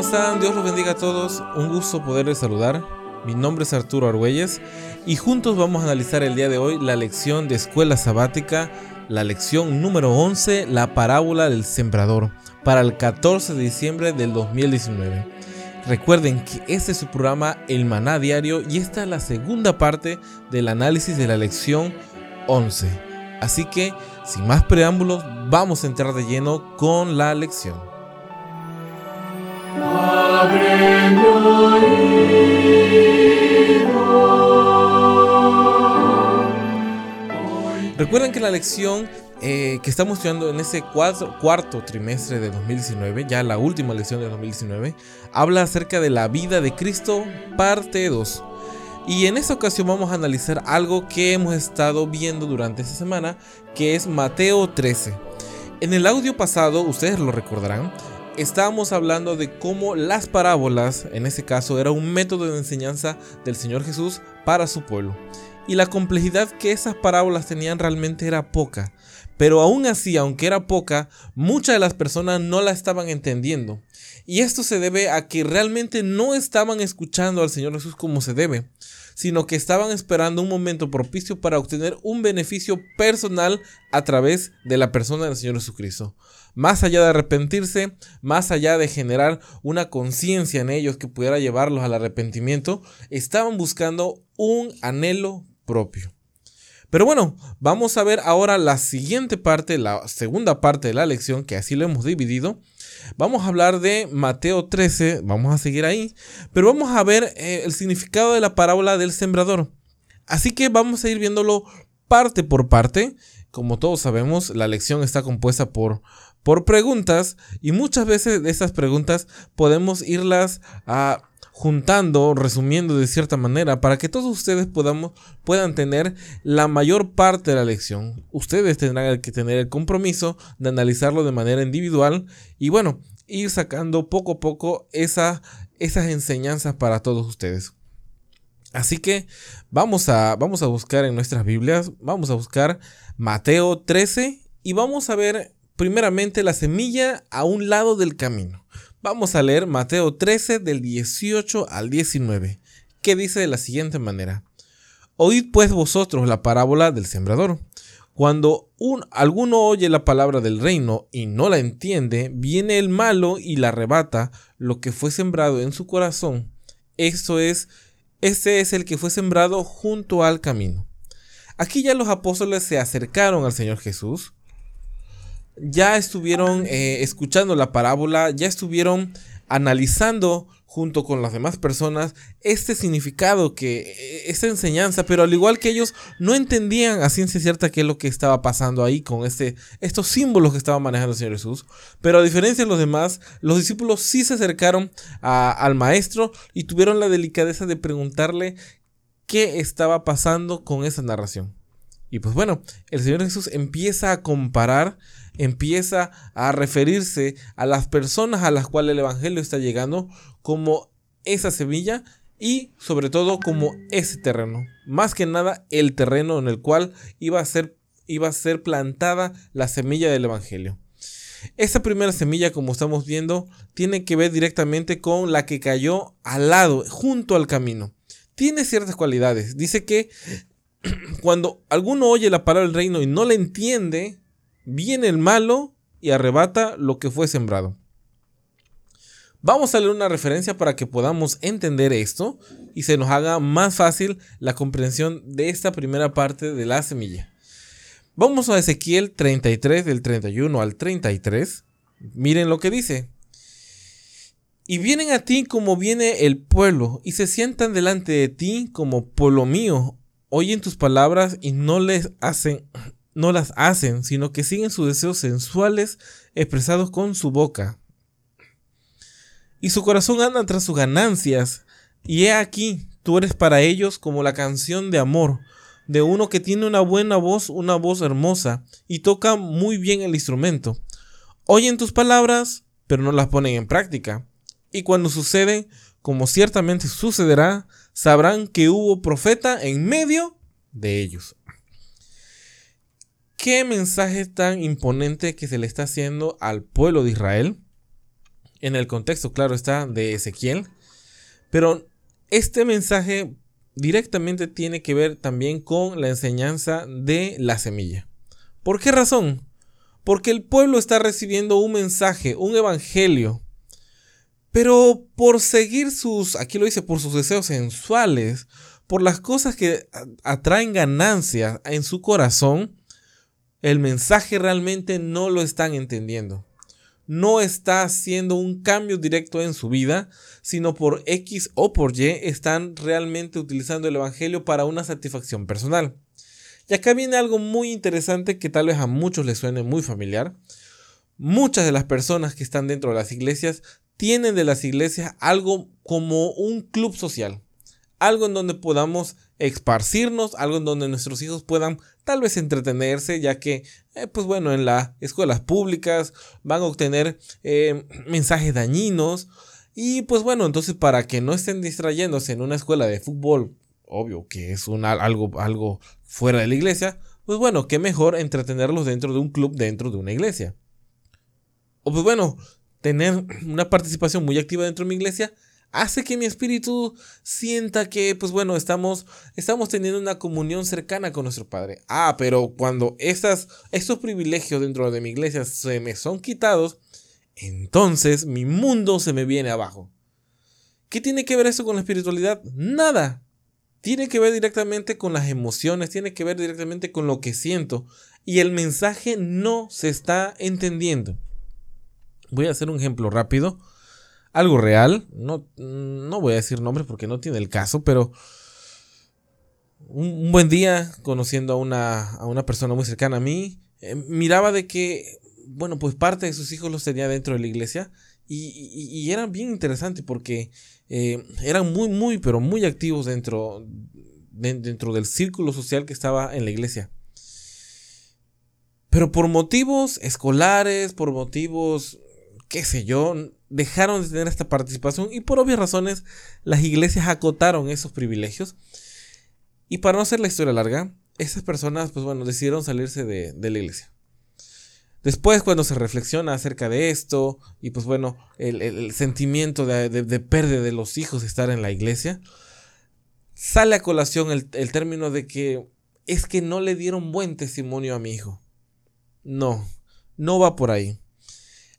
Dios los bendiga a todos. Un gusto poderles saludar. Mi nombre es Arturo Argüelles y juntos vamos a analizar el día de hoy la lección de escuela sabática, la lección número 11, la parábola del sembrador, para el 14 de diciembre del 2019. Recuerden que este es su programa El Maná Diario y esta es la segunda parte del análisis de la lección 11. Así que, sin más preámbulos, vamos a entrar de lleno con la lección. Recuerden que la lección eh, que estamos estudiando en ese cuarto trimestre de 2019, ya la última lección de 2019, habla acerca de la vida de Cristo, parte 2. Y en esta ocasión vamos a analizar algo que hemos estado viendo durante esta semana, que es Mateo 13. En el audio pasado, ustedes lo recordarán, estábamos hablando de cómo las parábolas, en ese caso, era un método de enseñanza del Señor Jesús para su pueblo. Y la complejidad que esas parábolas tenían realmente era poca. Pero aún así, aunque era poca, muchas de las personas no la estaban entendiendo. Y esto se debe a que realmente no estaban escuchando al Señor Jesús como se debe, sino que estaban esperando un momento propicio para obtener un beneficio personal a través de la persona del Señor Jesucristo más allá de arrepentirse, más allá de generar una conciencia en ellos que pudiera llevarlos al arrepentimiento, estaban buscando un anhelo propio. Pero bueno, vamos a ver ahora la siguiente parte, la segunda parte de la lección, que así lo hemos dividido. Vamos a hablar de Mateo 13, vamos a seguir ahí, pero vamos a ver eh, el significado de la parábola del sembrador. Así que vamos a ir viéndolo parte por parte. Como todos sabemos, la lección está compuesta por por preguntas y muchas veces de esas preguntas podemos irlas a juntando, resumiendo de cierta manera, para que todos ustedes puedan tener la mayor parte de la lección. Ustedes tendrán que tener el compromiso de analizarlo de manera individual y bueno, ir sacando poco a poco esa, esas enseñanzas para todos ustedes. Así que vamos a, vamos a buscar en nuestras Biblias, vamos a buscar Mateo 13 y vamos a ver primeramente la semilla a un lado del camino. Vamos a leer Mateo 13 del 18 al 19, que dice de la siguiente manera. Oíd pues vosotros la parábola del sembrador. Cuando un, alguno oye la palabra del reino y no la entiende, viene el malo y la arrebata lo que fue sembrado en su corazón. Esto es, este es el que fue sembrado junto al camino. Aquí ya los apóstoles se acercaron al Señor Jesús ya estuvieron eh, escuchando la parábola, ya estuvieron analizando junto con las demás personas este significado que eh, esta enseñanza, pero al igual que ellos no entendían a ciencia cierta qué es lo que estaba pasando ahí con este estos símbolos que estaba manejando el Señor Jesús, pero a diferencia de los demás, los discípulos sí se acercaron al maestro y tuvieron la delicadeza de preguntarle qué estaba pasando con esa narración. Y pues bueno, el Señor Jesús empieza a comparar empieza a referirse a las personas a las cuales el Evangelio está llegando como esa semilla y sobre todo como ese terreno. Más que nada el terreno en el cual iba a ser, iba a ser plantada la semilla del Evangelio. Esta primera semilla, como estamos viendo, tiene que ver directamente con la que cayó al lado, junto al camino. Tiene ciertas cualidades. Dice que cuando alguno oye la palabra del reino y no la entiende, viene el malo y arrebata lo que fue sembrado. Vamos a leer una referencia para que podamos entender esto y se nos haga más fácil la comprensión de esta primera parte de la semilla. Vamos a Ezequiel 33 del 31 al 33. Miren lo que dice. Y vienen a ti como viene el pueblo, y se sientan delante de ti como pueblo mío. Oyen tus palabras y no les hacen no las hacen, sino que siguen sus deseos sensuales expresados con su boca. y su corazón anda tras sus ganancias. Y he aquí, tú eres para ellos como la canción de amor de uno que tiene una buena voz, una voz hermosa, y toca muy bien el instrumento. Oyen tus palabras, pero no las ponen en práctica. Y cuando suceden, como ciertamente sucederá, sabrán que hubo profeta en medio de ellos. ¿Qué mensaje tan imponente que se le está haciendo al pueblo de Israel? En el contexto, claro está, de Ezequiel. Pero este mensaje directamente tiene que ver también con la enseñanza de la semilla. ¿Por qué razón? Porque el pueblo está recibiendo un mensaje, un evangelio. Pero por seguir sus, aquí lo dice, por sus deseos sensuales, por las cosas que atraen ganancias en su corazón, el mensaje realmente no lo están entendiendo. No está haciendo un cambio directo en su vida, sino por X o por Y están realmente utilizando el Evangelio para una satisfacción personal. Y acá viene algo muy interesante que tal vez a muchos les suene muy familiar. Muchas de las personas que están dentro de las iglesias tienen de las iglesias algo como un club social algo en donde podamos esparcirnos, algo en donde nuestros hijos puedan tal vez entretenerse, ya que, eh, pues bueno, en las escuelas públicas van a obtener eh, mensajes dañinos. Y pues bueno, entonces para que no estén distrayéndose en una escuela de fútbol, obvio que es un, algo, algo fuera de la iglesia, pues bueno, qué mejor entretenerlos dentro de un club, dentro de una iglesia. O pues bueno, tener una participación muy activa dentro de mi iglesia hace que mi espíritu sienta que, pues bueno, estamos, estamos teniendo una comunión cercana con nuestro Padre. Ah, pero cuando estas, estos privilegios dentro de mi iglesia se me son quitados, entonces mi mundo se me viene abajo. ¿Qué tiene que ver eso con la espiritualidad? Nada. Tiene que ver directamente con las emociones, tiene que ver directamente con lo que siento. Y el mensaje no se está entendiendo. Voy a hacer un ejemplo rápido algo real. No, no voy a decir nombres porque no tiene el caso, pero un, buen día, conociendo a una, a una, persona muy cercana a mí, eh, miraba de que, bueno, pues parte de sus hijos los tenía dentro de la iglesia y, y, eran bien interesantes porque eh, eran muy, muy, pero muy activos dentro, dentro del círculo social que estaba en la iglesia. Pero por motivos escolares, por motivos, qué sé yo, dejaron de tener esta participación y por obvias razones las iglesias acotaron esos privilegios. Y para no hacer la historia larga, esas personas, pues bueno, decidieron salirse de, la iglesia. Después, cuando se reflexiona acerca de esto, y pues bueno, el, sentimiento de, de, pérdida de los hijos de estar en la iglesia, sale a colación el término de que es que no le dieron buen testimonio a mi hijo. No, no va por ahí.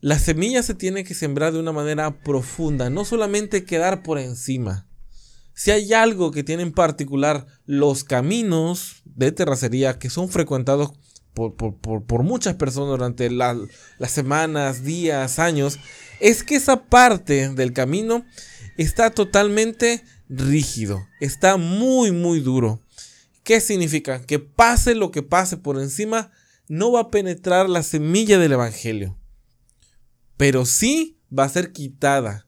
La semilla se tiene que sembrar de una manera profunda, no solamente quedar por encima. Si hay algo que tiene en particular los caminos de terracería que son frecuentados por, muchas personas durante las semanas, días, años, es que esa parte del camino está totalmente rígido, está muy, muy duro. ¿Qué significa? Que pase lo que pase por encima, no va a penetrar la semilla del Evangelio pero sí va a ser quitada.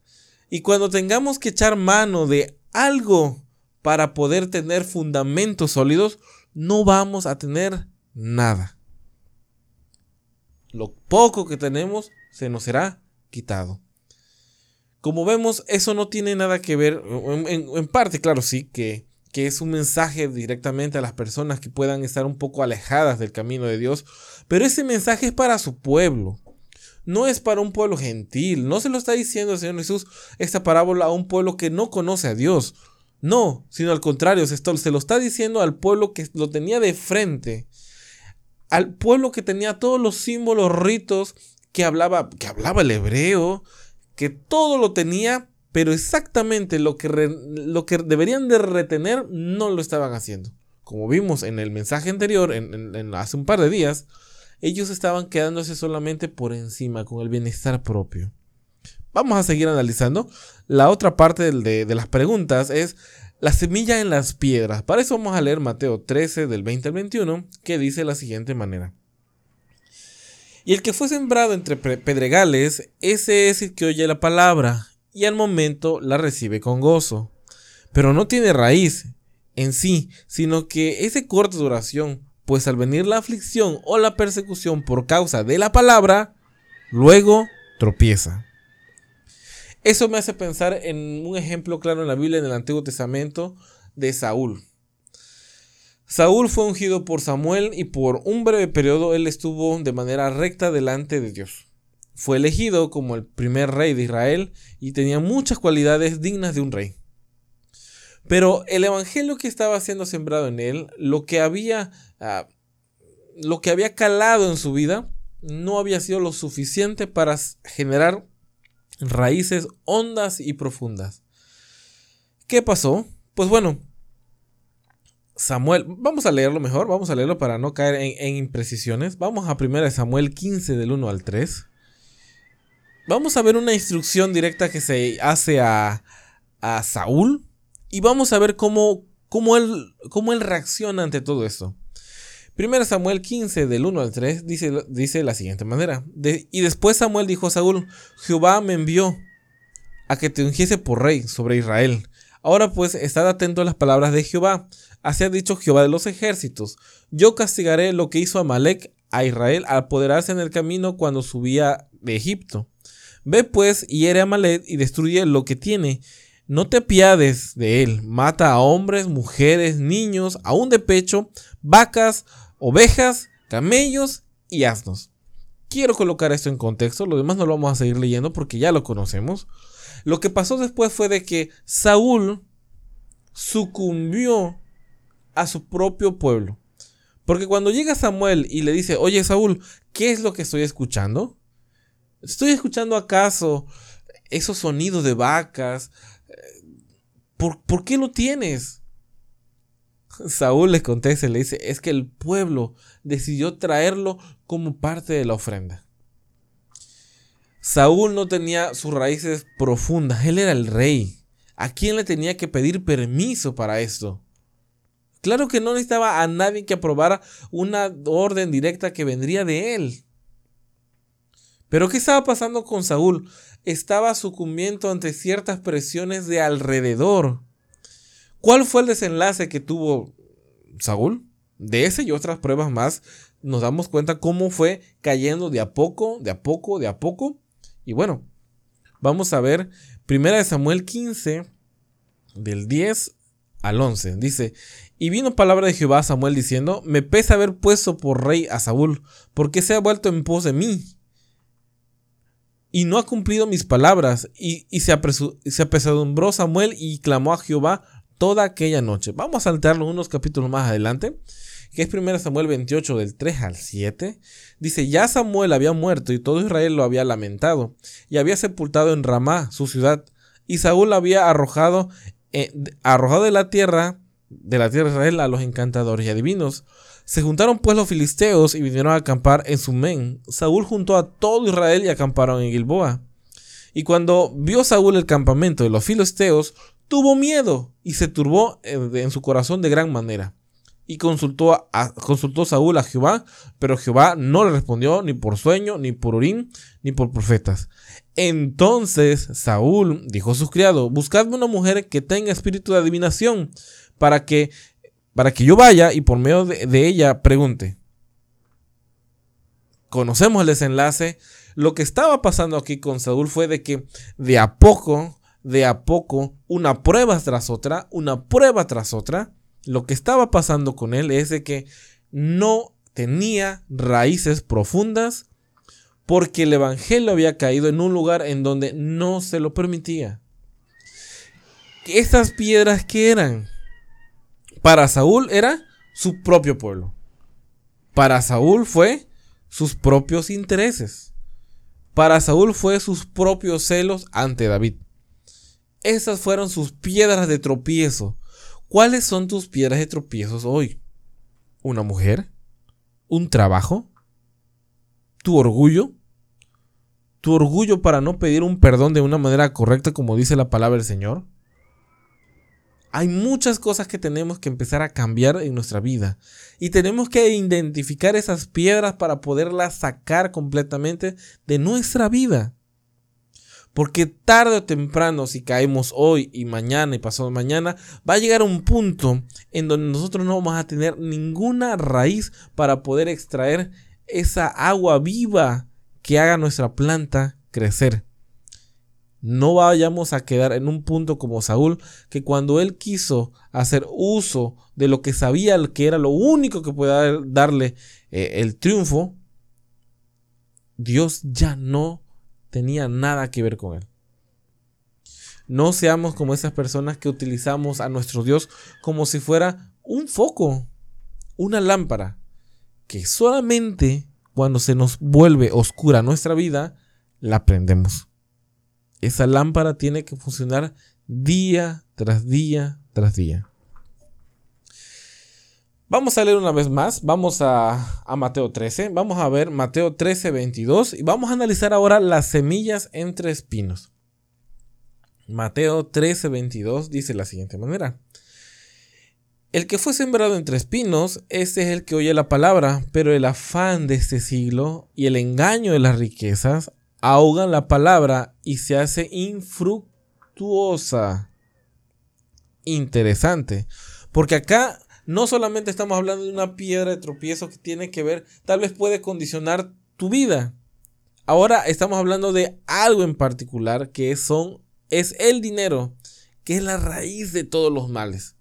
Y cuando tengamos que echar mano de algo para poder tener fundamentos sólidos, no vamos a tener nada. Lo poco que tenemos se nos será quitado. Como vemos, eso no tiene nada que ver, en, parte, claro, sí, que, que es un mensaje directamente a las personas que puedan estar un poco alejadas del camino de Dios, pero ese mensaje es para su pueblo no es para un pueblo gentil. No se lo está diciendo el Señor Jesús esta parábola a un pueblo que no conoce a Dios. No, sino al contrario, se, se lo está diciendo al pueblo que lo tenía de frente. Al pueblo que tenía todos los símbolos, ritos, que hablaba, que hablaba el hebreo, que todo lo tenía, pero exactamente lo que, lo que deberían de retener no lo estaban haciendo. Como vimos en el mensaje anterior, en, hace un par de días, ellos estaban quedándose solamente por encima con el bienestar propio. Vamos a seguir analizando. La otra parte de, las preguntas es la semilla en las piedras. Para eso vamos a leer Mateo 13 del 20 al 21, que dice de la siguiente manera. Y el que fue sembrado entre pedregales, ese es el que oye la palabra y al momento la recibe con gozo. Pero no tiene raíz en sí, sino que es de corta duración, pues al venir la aflicción o la persecución por causa de la palabra, luego tropieza. Eso me hace pensar en un ejemplo claro en la Biblia en el Antiguo Testamento de Saúl. Saúl fue ungido por Samuel y por un breve periodo él estuvo de manera recta delante de Dios. Fue elegido como el primer rey de Israel y tenía muchas cualidades dignas de un rey. Pero el evangelio que estaba siendo sembrado en él, lo que había, ah, lo que había calado en su vida, no había sido lo suficiente para generar raíces hondas y profundas. ¿Qué pasó? Pues bueno, Samuel, vamos a leerlo mejor, vamos a leerlo para no caer en, imprecisiones. Vamos a 1 Samuel 15 del 1 al 3. Vamos a ver una instrucción directa que se hace a, a Saúl y vamos a ver cómo, cómo, él, cómo él reacciona ante todo esto. 1 Samuel 15 del 1 al 3 dice, dice de la siguiente manera. y después Samuel dijo a Saúl, Jehová me envió a que te ungiese por rey sobre Israel. Ahora pues, estad atento a las palabras de Jehová. Así ha dicho Jehová de los ejércitos. Yo castigaré lo que hizo Amalek a Israel al apoderarse en el camino cuando subía de Egipto. Ve pues, y hiere a Amalek y destruye lo que tiene. No te piades de él. Mata a hombres, mujeres, niños, aún de pecho, vacas, ovejas, camellos y asnos. Quiero colocar esto en contexto, lo demás no lo vamos a seguir leyendo porque ya lo conocemos. Lo que pasó después fue de que Saúl sucumbió a su propio pueblo. Porque cuando llega Samuel y le dice, oye Saúl, ¿qué es lo que estoy escuchando? ¿Estoy escuchando acaso esos sonidos de vacas? ¿Por, ¿por qué lo tienes? Saúl le contesta y le dice, es que el pueblo decidió traerlo como parte de la ofrenda. Saúl no tenía sus raíces profundas, él era el rey. ¿A quién le tenía que pedir permiso para esto? Claro que no necesitaba a nadie que aprobara una orden directa que vendría de él. Pero ¿qué estaba pasando con Saúl? Estaba sucumbiendo ante ciertas presiones de alrededor. ¿Cuál fue el desenlace que tuvo Saúl? De ese y otras pruebas más nos damos cuenta cómo fue cayendo de a poco, de a poco, de a poco y bueno, vamos a ver 1 Samuel 15, del 10 al 11. Dice, y vino palabra de Jehová a Samuel diciendo, me pesa haber puesto por rey a Saúl, porque se ha vuelto en pos de mí. Y no ha cumplido mis palabras. Y, se, se apesadumbró Samuel y clamó a Jehová toda aquella noche. Vamos a saltarlo unos capítulos más adelante que es 1 Samuel 28 del 3 al 7, dice, ya Samuel había muerto y todo Israel lo había lamentado, y había sepultado en Ramá, su ciudad, y Saúl había arrojado, eh, arrojado de la tierra, de la tierra de Israel a los encantadores y adivinos. Se juntaron pues los filisteos y vinieron a acampar en Sumén. Saúl juntó a todo Israel y acamparon en Gilboa. Y cuando vio Saúl el campamento de los filisteos, tuvo miedo y se turbó en su corazón de gran manera. Y consultó, a, consultó Saúl a Jehová, pero Jehová no le respondió ni por sueño, ni por urín, ni por profetas. Entonces Saúl dijo a sus criados, buscadme una mujer que tenga espíritu de adivinación, para que, para que yo vaya y por medio de, de ella pregunte. Conocemos el desenlace. Lo que estaba pasando aquí con Saúl fue de que de a poco, de a poco, una prueba tras otra, una prueba tras otra, lo que estaba pasando con él es de que no tenía raíces profundas porque el Evangelio había caído en un lugar en donde no se lo permitía. Estas piedras que eran para Saúl era su propio pueblo. Para Saúl fue sus propios intereses. Para Saúl fue sus propios celos ante David. Esas fueron sus piedras de tropiezo ¿Cuáles son tus piedras de tropiezos hoy? ¿Una mujer? ¿Un trabajo? ¿Tu orgullo? ¿Tu orgullo para no pedir un perdón de una manera correcta como dice la palabra del Señor? Hay muchas cosas que tenemos que empezar a cambiar en nuestra vida y tenemos que identificar esas piedras para poderlas sacar completamente de nuestra vida. Porque tarde o temprano, si caemos hoy y mañana y pasado mañana, va a llegar un punto en donde nosotros no vamos a tener ninguna raíz para poder extraer esa agua viva que haga nuestra planta crecer. No vayamos a quedar en un punto como Saúl, que cuando él quiso hacer uso de lo que sabía que era lo único que podía darle eh, el triunfo, Dios ya no tenía nada que ver con él. No seamos como esas personas que utilizamos a nuestro Dios como si fuera un foco, una lámpara, que solamente cuando se nos vuelve oscura nuestra vida, la prendemos. Esa lámpara tiene que funcionar día tras día tras día. Vamos a leer una vez más, vamos a, Mateo 13, vamos a ver Mateo 13, 22 y vamos a analizar ahora las semillas entre espinos. Mateo 13, 22 dice de la siguiente manera. El que fue sembrado entre espinos, ese es el que oye la palabra, pero el afán de este siglo y el engaño de las riquezas ahogan la palabra y se hace infructuosa. Interesante, porque acá no solamente estamos hablando de una piedra de tropiezo que tiene que ver, tal vez puede condicionar tu vida. Ahora estamos hablando de algo en particular que son, es el dinero, que es la raíz de todos los males.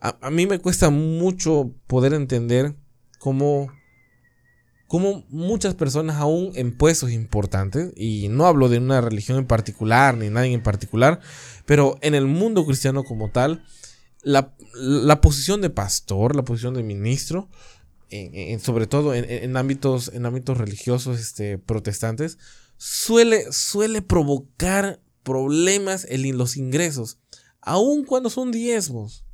A, a mí me cuesta mucho poder entender cómo, cómo muchas personas aún en puestos importantes, y no hablo de una religión en particular ni nadie en particular, pero en el mundo cristiano como tal, la, posición de pastor, la posición de ministro, sobre todo en, ámbitos, en ámbitos religiosos este, protestantes, suele, suele provocar problemas en los ingresos, aun cuando son diezmos.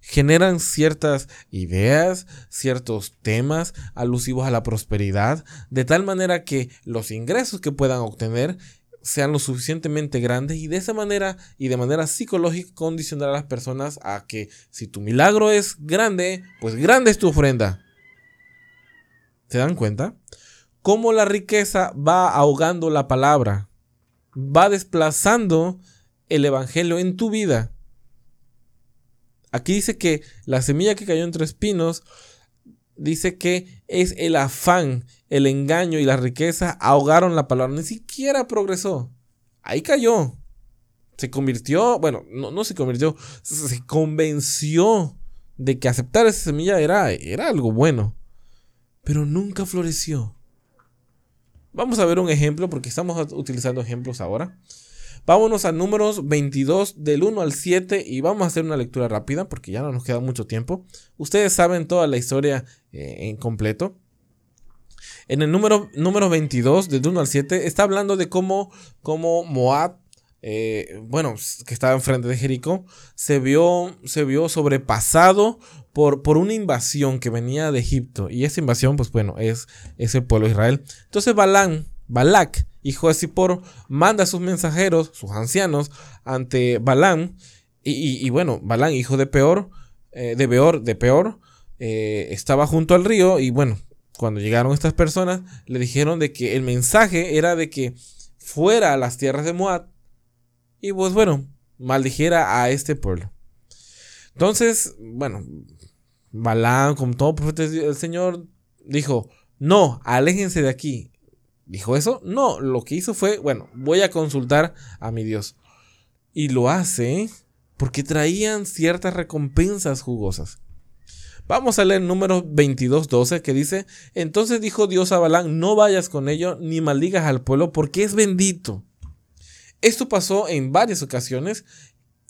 Generan ciertas ideas, ciertos temas alusivos a la prosperidad, de tal manera que los ingresos que puedan obtener sean lo suficientemente grandes y de esa manera y de manera psicológica condicionar a las personas a que si tu milagro es grande, pues grande es tu ofrenda. ¿Se dan cuenta? Cómo la riqueza va ahogando la palabra, va desplazando el evangelio en tu vida. Aquí dice que la semilla que cayó entre espinos dice que es el afán, el engaño y la riqueza ahogaron la palabra. Ni siquiera progresó. Ahí cayó. Se convirtió, bueno, no, no se convirtió, se convenció de que aceptar esa semilla era, era algo bueno. Pero nunca floreció. Vamos a ver un ejemplo porque estamos utilizando ejemplos ahora. Vámonos a números 22 del 1 al 7 y vamos a hacer una lectura rápida porque ya no nos queda mucho tiempo. Ustedes saben toda la historia eh, en completo. En el número, número 22 del 1 al 7 está hablando de cómo, cómo Moab, eh, bueno, que estaba enfrente de Jericó, se vio, se vio sobrepasado por, por, una invasión que venía de Egipto. Y esa invasión, pues bueno, es, es el pueblo de Israel. Entonces Balán, Balak, hijo de Zippor, manda a sus mensajeros, sus ancianos, ante Balán. Y, bueno, Balán, hijo de Peor, eh, de Beor, de Peor, eh, estaba junto al río. Y bueno, cuando llegaron estas personas, le dijeron de que el mensaje era de que fuera a las tierras de Moab. Y pues bueno, maldijera a este pueblo. Entonces, bueno, Balán, como todo profeta del Señor, dijo, no, aléjense de aquí, ¿Dijo eso? No, lo que hizo fue, bueno, voy a consultar a mi Dios. Y lo hace porque traían ciertas recompensas jugosas. Vamos a leer número 22.12 que dice, entonces dijo Dios a Balán, no vayas con ello ni maldigas al pueblo porque es bendito. Esto pasó en varias ocasiones,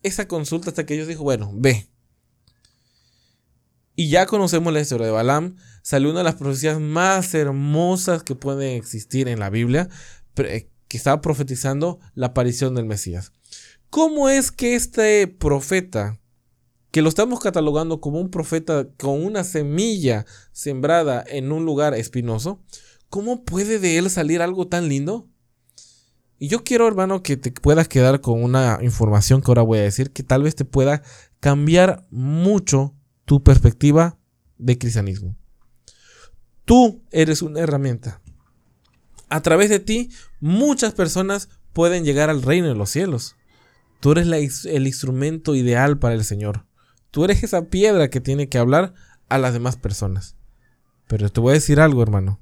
esa consulta hasta que Dios dijo, bueno, ve. Y ya conocemos la historia de Balaam, salió una de las profecías más hermosas que pueden existir en la Biblia, que estaba profetizando la aparición del Mesías. ¿Cómo es que este profeta, que lo estamos catalogando como un profeta con una semilla sembrada en un lugar espinoso, cómo puede de él salir algo tan lindo? Y yo quiero, hermano, que te puedas quedar con una información que ahora voy a decir, que tal vez te pueda cambiar mucho tu perspectiva de cristianismo. Tú eres una herramienta. A través de ti, muchas personas pueden llegar al reino de los cielos. Tú eres el instrumento ideal para el Señor. Tú eres esa piedra que tiene que hablar a las demás personas. Pero te voy a decir algo, hermano.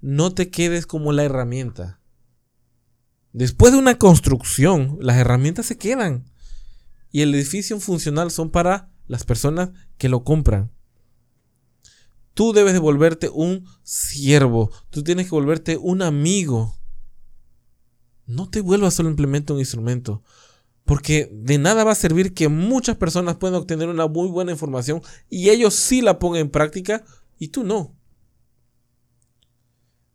No te quedes como la herramienta. Después de una construcción, las herramientas se quedan. Y el edificio funcional son para las personas que lo compran. Tú debes de volverte un siervo. Tú tienes que volverte un amigo. No te vuelvas simplemente un instrumento. Porque de nada va a servir que muchas personas puedan obtener una muy buena información y ellos sí la pongan en práctica y tú no.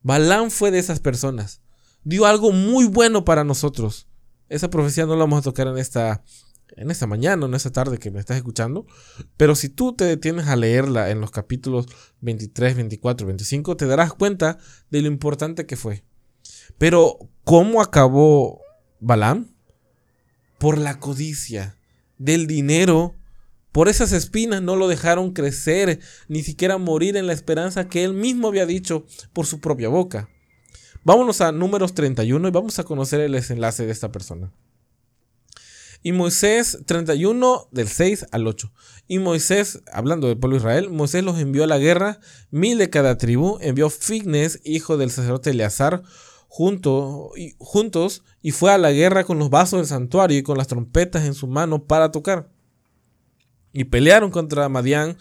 Balán fue de esas personas. Dio algo muy bueno para nosotros. Esa profecía no la vamos a tocar en esta, en esta mañana, en esta tarde que me estás escuchando. Pero si tú te detienes a leerla en los capítulos 23, 24, 25, te darás cuenta de lo importante que fue. Pero, ¿cómo acabó Balaam? Por la codicia del dinero. Por esas espinas no lo dejaron crecer, ni siquiera morir en la esperanza que él mismo había dicho por su propia boca. Vámonos a números 31 y vamos a conocer el desenlace de esta persona. Y Moisés 31 del 6 al 8. Y Moisés, hablando del pueblo de Israel, Moisés los envió a la guerra, mil de cada tribu, envió Fignes, hijo del sacerdote Eleazar, juntos, y fue a la guerra con los vasos del santuario y con las trompetas en su mano para tocar. Y pelearon contra Madián,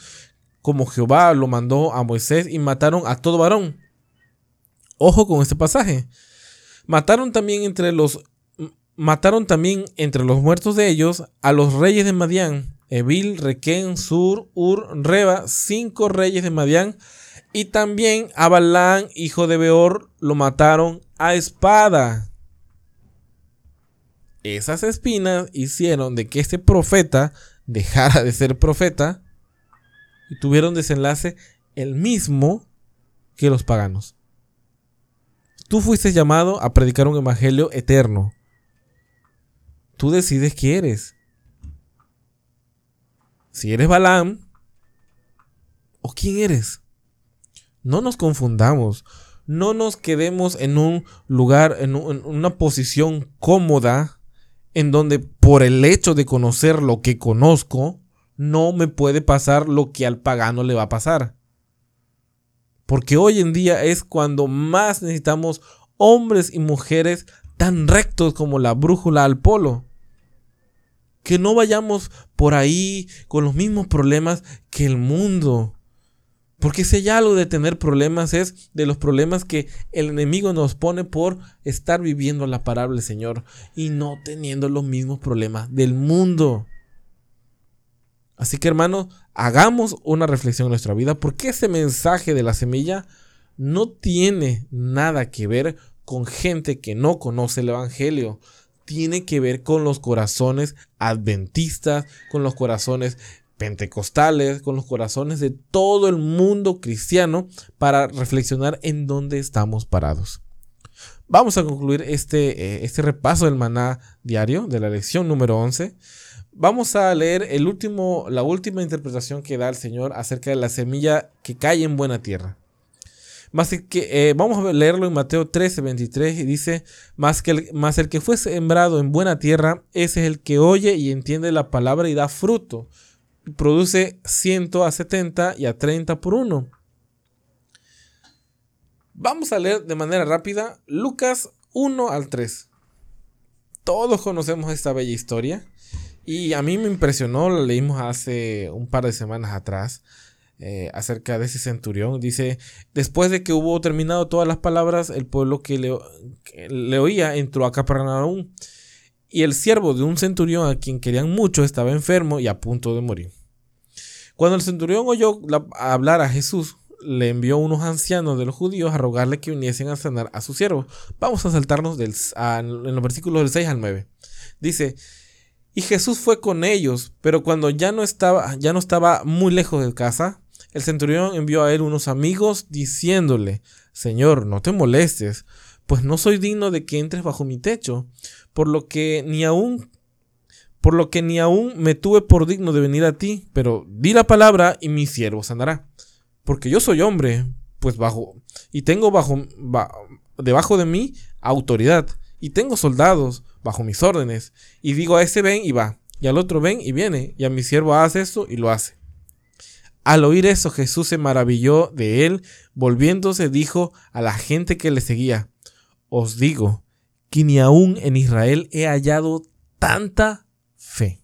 como Jehová lo mandó a Moisés, y mataron a todo varón. Ojo con este pasaje. Mataron también entre los mataron también entre los muertos de ellos a los reyes de Madián, Evil, Requén, Sur, Ur, Reba, cinco reyes de Madián, y también a Balán, hijo de Beor, lo mataron a espada. Esas espinas hicieron de que este profeta dejara de ser profeta y tuvieron desenlace el mismo que los paganos. Tú fuiste llamado a predicar un evangelio eterno, Tú decides quién eres. Si eres Balaam o quién eres. No nos confundamos. No nos quedemos en un lugar, en, en una posición cómoda en donde por el hecho de conocer lo que conozco, no me puede pasar lo que al pagano le va a pasar. Porque hoy en día es cuando más necesitamos hombres y mujeres tan rectos como la brújula al polo. Que no vayamos por ahí con los mismos problemas que el mundo. Porque si hay algo de tener problemas es de los problemas que el enemigo nos pone por estar viviendo la palabra del Señor y no teniendo los mismos problemas del mundo. Así que hermanos, hagamos una reflexión en nuestra vida porque ese mensaje de la semilla no tiene nada que ver con gente que no conoce el Evangelio, tiene que ver con los corazones adventistas, con los corazones pentecostales, con los corazones de todo el mundo cristiano para reflexionar en dónde estamos parados. Vamos a concluir este, eh, este repaso del maná diario de la lección número 11. Vamos a leer el último, la última interpretación que da el Señor acerca de la semilla que cae en buena tierra. Más que, eh, vamos a leerlo en Mateo 13, 23 y dice, más, que el, más el que fue sembrado en buena tierra, ese es el que oye y entiende la palabra y da fruto. Produce 100 a 70 y a 30 por uno. Vamos a leer de manera rápida Lucas 1 al 3. Todos conocemos esta bella historia y a mí me impresionó, la leímos hace un par de semanas atrás. Eh, acerca de ese centurión. Dice, después de que hubo terminado todas las palabras, el pueblo que le, oía entró a Capernaum. Y el siervo de un centurión a quien querían mucho estaba enfermo y a punto de morir. Cuando el centurión oyó hablar a Jesús, le envió unos ancianos de los judíos a rogarle que viniesen a sanar a su siervo. Vamos a saltarnos del, en los versículos del 6 al 9. Dice, y Jesús fue con ellos, pero cuando ya no estaba, ya no estaba muy lejos de casa, el centurión envió a él unos amigos diciéndole, Señor, no te molestes, pues no soy digno de que entres bajo mi techo, por lo que ni aún por lo que ni aún me tuve por digno de venir a ti, pero di la palabra y mi siervo sanará. Porque yo soy hombre, pues bajo, y tengo bajo, debajo de mí autoridad y tengo soldados bajo mis órdenes. Y digo a ese ven y va, y al otro ven y viene, y a mi siervo hace esto y lo hace. Al oír eso Jesús se maravilló de él, volviéndose dijo a la gente que le seguía, os digo que ni aún en Israel he hallado tanta fe.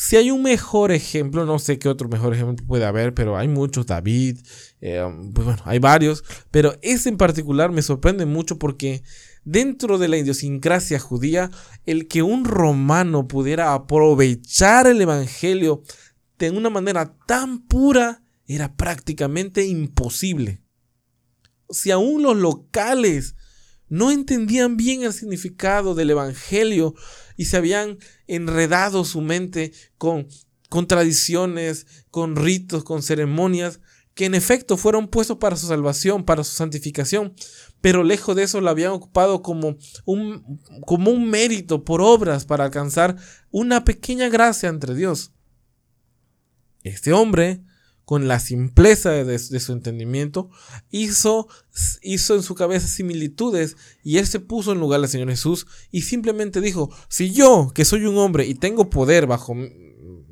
Si hay un mejor ejemplo, no sé qué otro mejor ejemplo puede haber, pero hay muchos, David, eh, pues bueno, hay varios, pero ese en particular me sorprende mucho porque dentro de la idiosincrasia judía, el que un romano pudiera aprovechar el Evangelio de una manera tan pura era prácticamente imposible. Si aún los locales no entendían bien el significado del Evangelio y se habían enredado su mente con, con tradiciones, con ritos, con ceremonias, que en efecto fueron puestos para su salvación, para su santificación, pero lejos de eso lo habían ocupado como un, como un mérito por obras para alcanzar una pequeña gracia entre Dios. Este hombre, con la simpleza de, su entendimiento, hizo, hizo en su cabeza similitudes y él se puso en lugar del Señor Jesús y simplemente dijo, si yo, que soy un hombre y tengo poder bajo,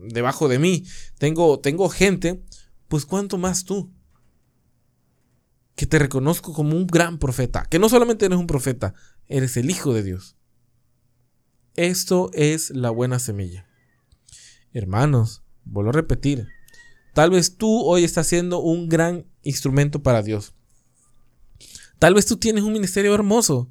debajo de mí, tengo, tengo gente, pues cuánto más tú que te reconozco como un gran profeta, que no solamente eres un profeta, eres el Hijo de Dios. Esto es la buena semilla. Hermanos, Vuelvo a repetir. Tal vez tú hoy estás siendo un gran instrumento para Dios. Tal vez tú tienes un ministerio hermoso.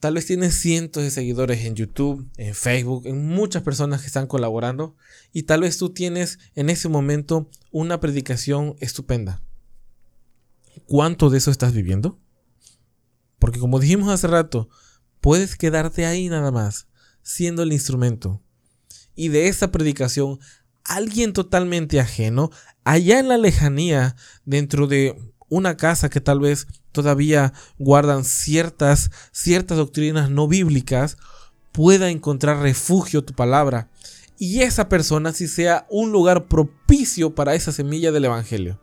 Tal vez tienes cientos de seguidores en YouTube, en Facebook, en muchas personas que están colaborando. Y tal vez tú tienes en ese momento una predicación estupenda. ¿Cuánto de eso estás viviendo? Porque como dijimos hace rato, puedes quedarte ahí nada más, siendo el instrumento. Y de esa predicación alguien totalmente ajeno, allá en la lejanía, dentro de una casa que tal vez todavía guardan ciertas, ciertas doctrinas no bíblicas, pueda encontrar refugio tu palabra. Y esa persona si sea un lugar propicio para esa semilla del Evangelio.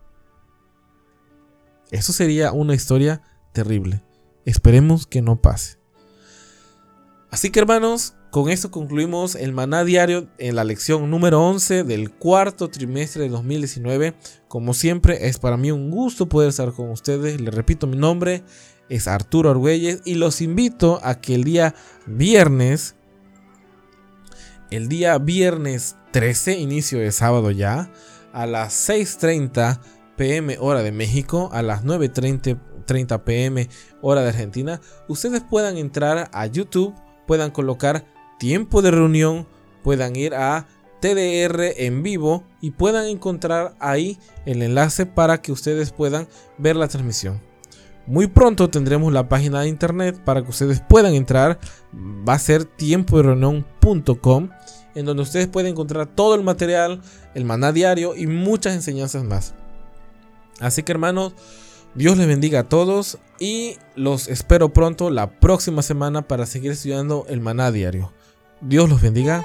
Eso sería una historia terrible. Esperemos que no pase. Así que hermanos, con esto concluimos el maná diario en la lección número 11 del cuarto trimestre de 2019. Como siempre, es para mí un gusto poder estar con ustedes. Les repito, mi nombre es Arturo Argüelles y los invito a que el día viernes, el día viernes 13, inicio de sábado ya, a las 6.30 pm hora de México, a las 9.30 pm hora de Argentina, ustedes puedan entrar a YouTube, puedan colocar tiempo de reunión, puedan ir a TDR en vivo y puedan encontrar ahí el enlace para que ustedes puedan ver la transmisión. Muy pronto tendremos la página de internet para que ustedes puedan entrar. Va a ser tiempo de reunión.com en donde ustedes pueden encontrar todo el material, el maná diario y muchas enseñanzas más. Así que hermanos, Dios les bendiga a todos y los espero pronto la próxima semana para seguir estudiando el maná diario. Dios los bendiga.